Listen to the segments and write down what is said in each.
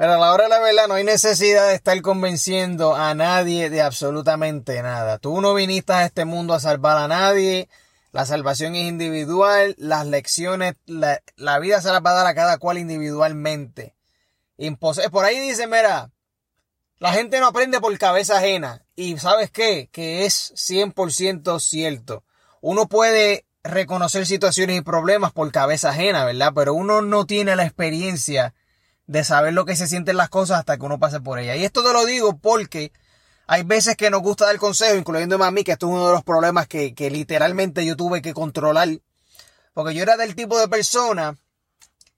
Pero a la hora de la verdad no hay necesidad de estar convenciendo a nadie de absolutamente nada. Tú no viniste a este mundo a salvar a nadie. La salvación es individual. Las lecciones, la, vida se las va a dar a cada cual individualmente. por ahí dice, mira, la gente no aprende por cabeza ajena. Y sabes qué? Que es 100% cierto. Uno puede reconocer situaciones y problemas por cabeza ajena, ¿verdad? Pero uno no tiene la experiencia de saber lo que se sienten las cosas hasta que uno pase por ella. Y esto te lo digo porque hay veces que nos gusta dar consejo, incluyendo a mí, que esto es uno de los problemas que, que literalmente yo tuve que controlar. Porque yo era del tipo de persona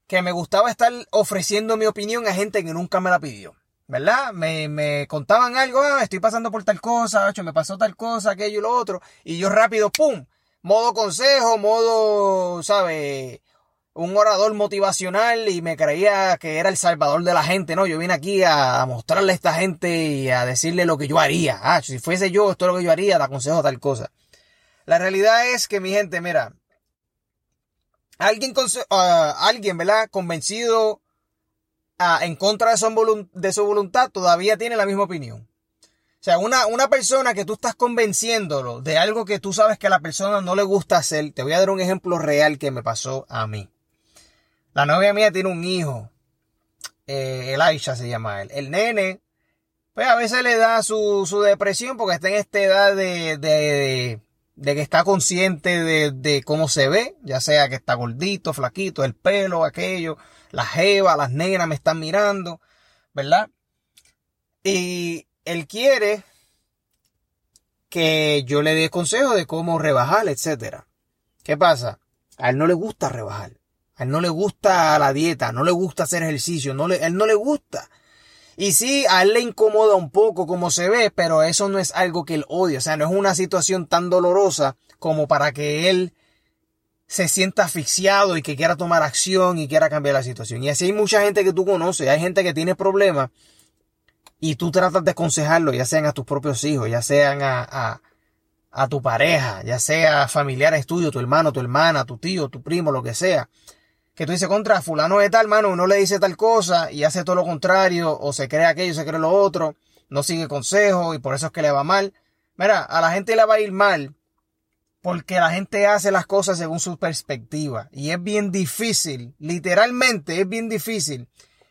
que me gustaba estar ofreciendo mi opinión a gente que nunca me la pidió. ¿Verdad? Me, me contaban algo, ah, estoy pasando por tal cosa, me pasó tal cosa, aquello y lo otro. Y yo rápido, ¡pum! Modo consejo, modo, ¿sabes? Un orador motivacional y me creía que era el salvador de la gente, ¿no? Yo vine aquí a mostrarle a esta gente y a decirle lo que yo haría. Ah, si fuese yo, esto es lo que yo haría, te aconsejo tal cosa. La realidad es que mi gente, mira, alguien, ah, alguien ¿verdad? Convencido ah, en contra de su, de su voluntad todavía tiene la misma opinión. O sea, una, una persona que tú estás convenciéndolo de algo que tú sabes que a la persona no le gusta hacer, te voy a dar un ejemplo real que me pasó a mí. La novia mía tiene un hijo. Eh, Elisha se llama él. El nene, pues a veces le da su, su depresión porque está en esta edad de, de, de que está consciente de, cómo se ve, ya sea que está gordito, flaquito, el pelo, aquello, la jeva, las negras me están mirando, ¿verdad? Y él quiere que yo le dé consejo de cómo rebajar, etcétera. ¿Qué pasa? A él no le gusta rebajar. A él no le gusta la dieta, no le gusta hacer ejercicio, no le, él no le gusta. Y sí, a él le incomoda un poco como se ve, pero eso no es algo que él odia. O sea, no es una situación tan dolorosa como para que él se sienta asfixiado y que quiera tomar acción y quiera cambiar la situación. Y así hay mucha gente que tú conoces, hay gente que tiene problemas y tú tratas de aconsejarlo, ya sean a tus propios hijos, ya sean a, a, a tu pareja, ya sea familiares tuyos, tu hermano, tu hermana, tu tío, tu primo, lo que sea que tú dices contra fulano de tal, mano, uno le dice tal cosa y hace todo lo contrario, o se cree aquello, se cree lo otro, no sigue consejo y por eso es que le va mal. Mira, a la gente le va a ir mal porque la gente hace las cosas según su perspectiva y es bien difícil, literalmente es bien difícil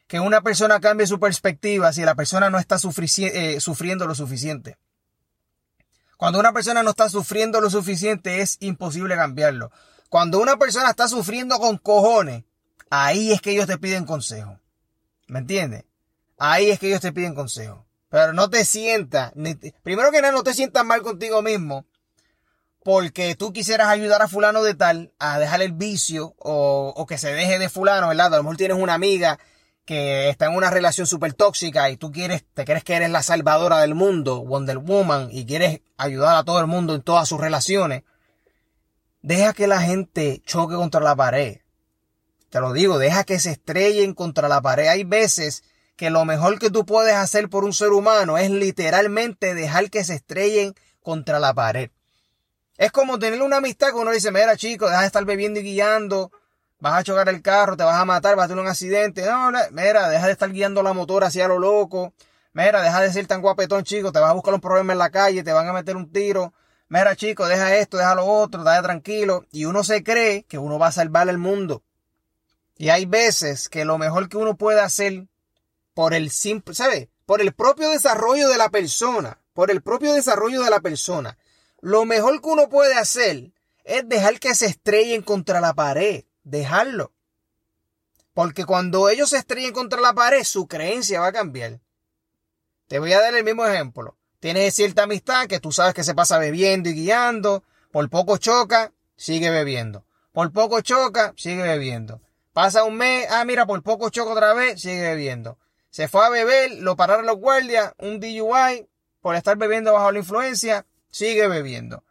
que una persona cambie su perspectiva si la persona no está eh, sufriendo lo suficiente. Cuando una persona no está sufriendo lo suficiente es imposible cambiarlo. Cuando una persona está sufriendo con cojones, ahí es que ellos te piden consejo. ¿Me entiendes? Ahí es que ellos te piden consejo. Pero no te sientas, primero que nada, no te sientas mal contigo mismo porque tú quisieras ayudar a fulano de tal a dejar el vicio o, o, que se deje de fulano, ¿verdad? A lo mejor tienes una amiga que está en una relación súper tóxica y tú quieres, te crees que eres la salvadora del mundo, Wonder Woman, y quieres ayudar a todo el mundo en todas sus relaciones. Deja que la gente choque contra la pared. Te lo digo, deja que se estrellen contra la pared. Hay veces que lo mejor que tú puedes hacer por un ser humano es literalmente dejar que se estrellen contra la pared. Es como tener una amistad que uno dice, mira chico, deja de estar bebiendo y guiando, vas a chocar el carro, te vas a matar, vas a tener un accidente. No, mira, deja de estar guiando la motora hacia lo loco. Mira, deja de ser tan guapetón, chico, te vas a buscar un problema en la calle, te van a meter un tiro mira chico, deja esto, deja lo otro, dale tranquilo. Y uno se cree que uno va a salvar el mundo. Y hay veces que lo mejor que uno puede hacer por el simple, ¿sabe? Por el propio desarrollo de la persona, por el propio desarrollo de la persona, lo mejor que uno puede hacer es dejar que se estrellen contra la pared, dejarlo. Porque cuando ellos se estrellen contra la pared, su creencia va a cambiar. Te voy a dar el mismo ejemplo. Tienes cierta amistad que tú sabes que se pasa bebiendo y guiando. Por poco choca, sigue bebiendo. Por poco choca, sigue bebiendo. Pasa un mes, ah, mira, por poco choca otra vez, sigue bebiendo. Se fue a beber, lo pararon los guardias, un DUI, por estar bebiendo bajo la influencia, sigue bebiendo.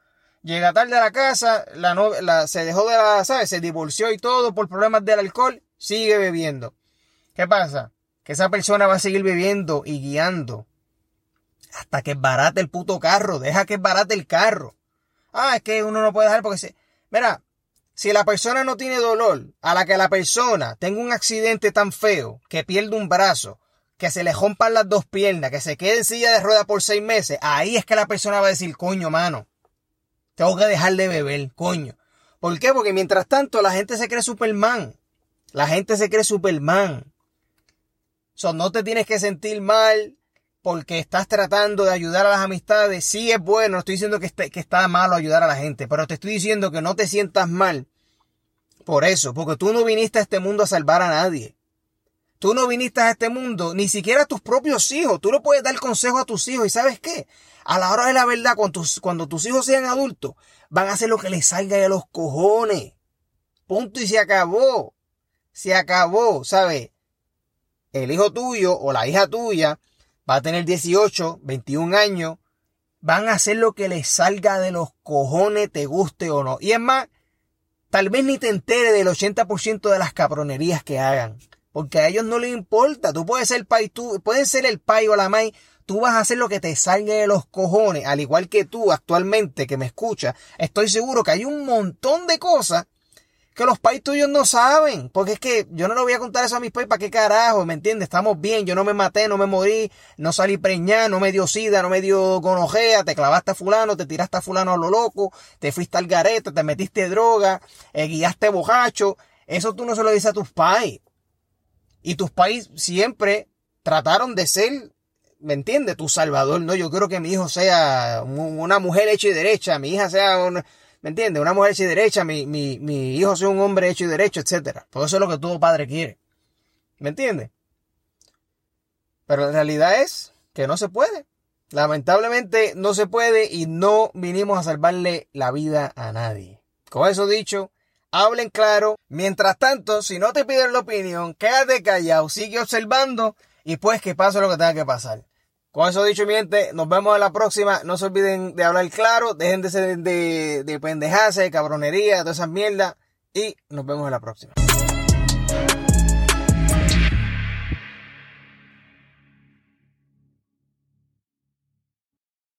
Llega tarde a la casa, la, la se dejó de la, ¿sabes? Se divorció y todo por problemas del alcohol, sigue bebiendo. ¿Qué pasa? Que esa persona va a seguir bebiendo y guiando hasta que es barate el puto carro. Deja que es barate el carro. Ah, es que uno no puede dejar porque se... Mira, si la persona no tiene dolor, a la que la persona tenga un accidente tan feo, que pierde un brazo, que se le rompan las dos piernas, que se quede en silla de rueda por seis meses, ahí es que la persona va a decir, coño, mano, tengo que dejar de beber, coño. ¿Por qué? Porque mientras tanto la gente se cree Superman. La gente se cree Superman. So, no te tienes que sentir mal porque estás tratando de ayudar a las amistades. Sí es bueno, no estoy diciendo que, está malo ayudar a la gente, pero te estoy diciendo que no te sientas mal por eso, porque tú no viniste a este mundo a salvar a nadie. Tú no viniste a este mundo, ni siquiera a tus propios hijos. Tú no puedes dar consejo a tus hijos. ¿Y sabes qué? A la hora de la verdad, cuando tus, cuando tus hijos sean adultos, van a hacer lo que les salga de los cojones. Punto y se acabó. Se acabó, ¿sabes? El hijo tuyo o la hija tuya va a tener 18, 21 años. Van a hacer lo que les salga de los cojones, te guste o no. Y es más, tal vez ni te entere del 80% de las cabronerías que hagan. Porque a ellos no les importa. Tú puedes ser el tú puedes ser el pai o la mai. Tú vas a hacer lo que te salga de los cojones. Al igual que tú actualmente que me escuchas. Estoy seguro que hay un montón de cosas que los pais tuyos no saben. Porque es que yo no le voy a contar eso a mis pais para qué carajo, ¿me entiendes? Estamos bien, yo no me maté, no me morí, no salí preñada, no me dio sida, no me dio gonojea, te clavaste a fulano, te tiraste a fulano a lo loco, te fuiste al garete, te metiste droga, eh, guiaste bojacho. Eso tú no se lo dices a tus pais. Y tus pais siempre trataron de ser, ¿me entiendes? Tu salvador, ¿no? Yo quiero que mi hijo sea una mujer hecha y derecha, mi hija sea, una, ¿me entiendes? Una mujer hecha y derecha, mi, mi, mi hijo sea un hombre hecho y derecho, etcétera. Todo eso es lo que todo padre quiere. ¿Me entiendes? Pero la realidad es que no se puede. Lamentablemente no se puede y no vinimos a salvarle la vida a nadie. Con eso dicho, hablen claro. Mientras tanto, si no te piden la opinión, quédate callado, sigue observando y pues que pase lo que tenga que pasar. Con eso dicho, mi gente, nos vemos en la próxima. No se olviden de hablar claro, dejen de ser de, de pendejarse, de cabronería, de esas mierdas y nos vemos en la próxima.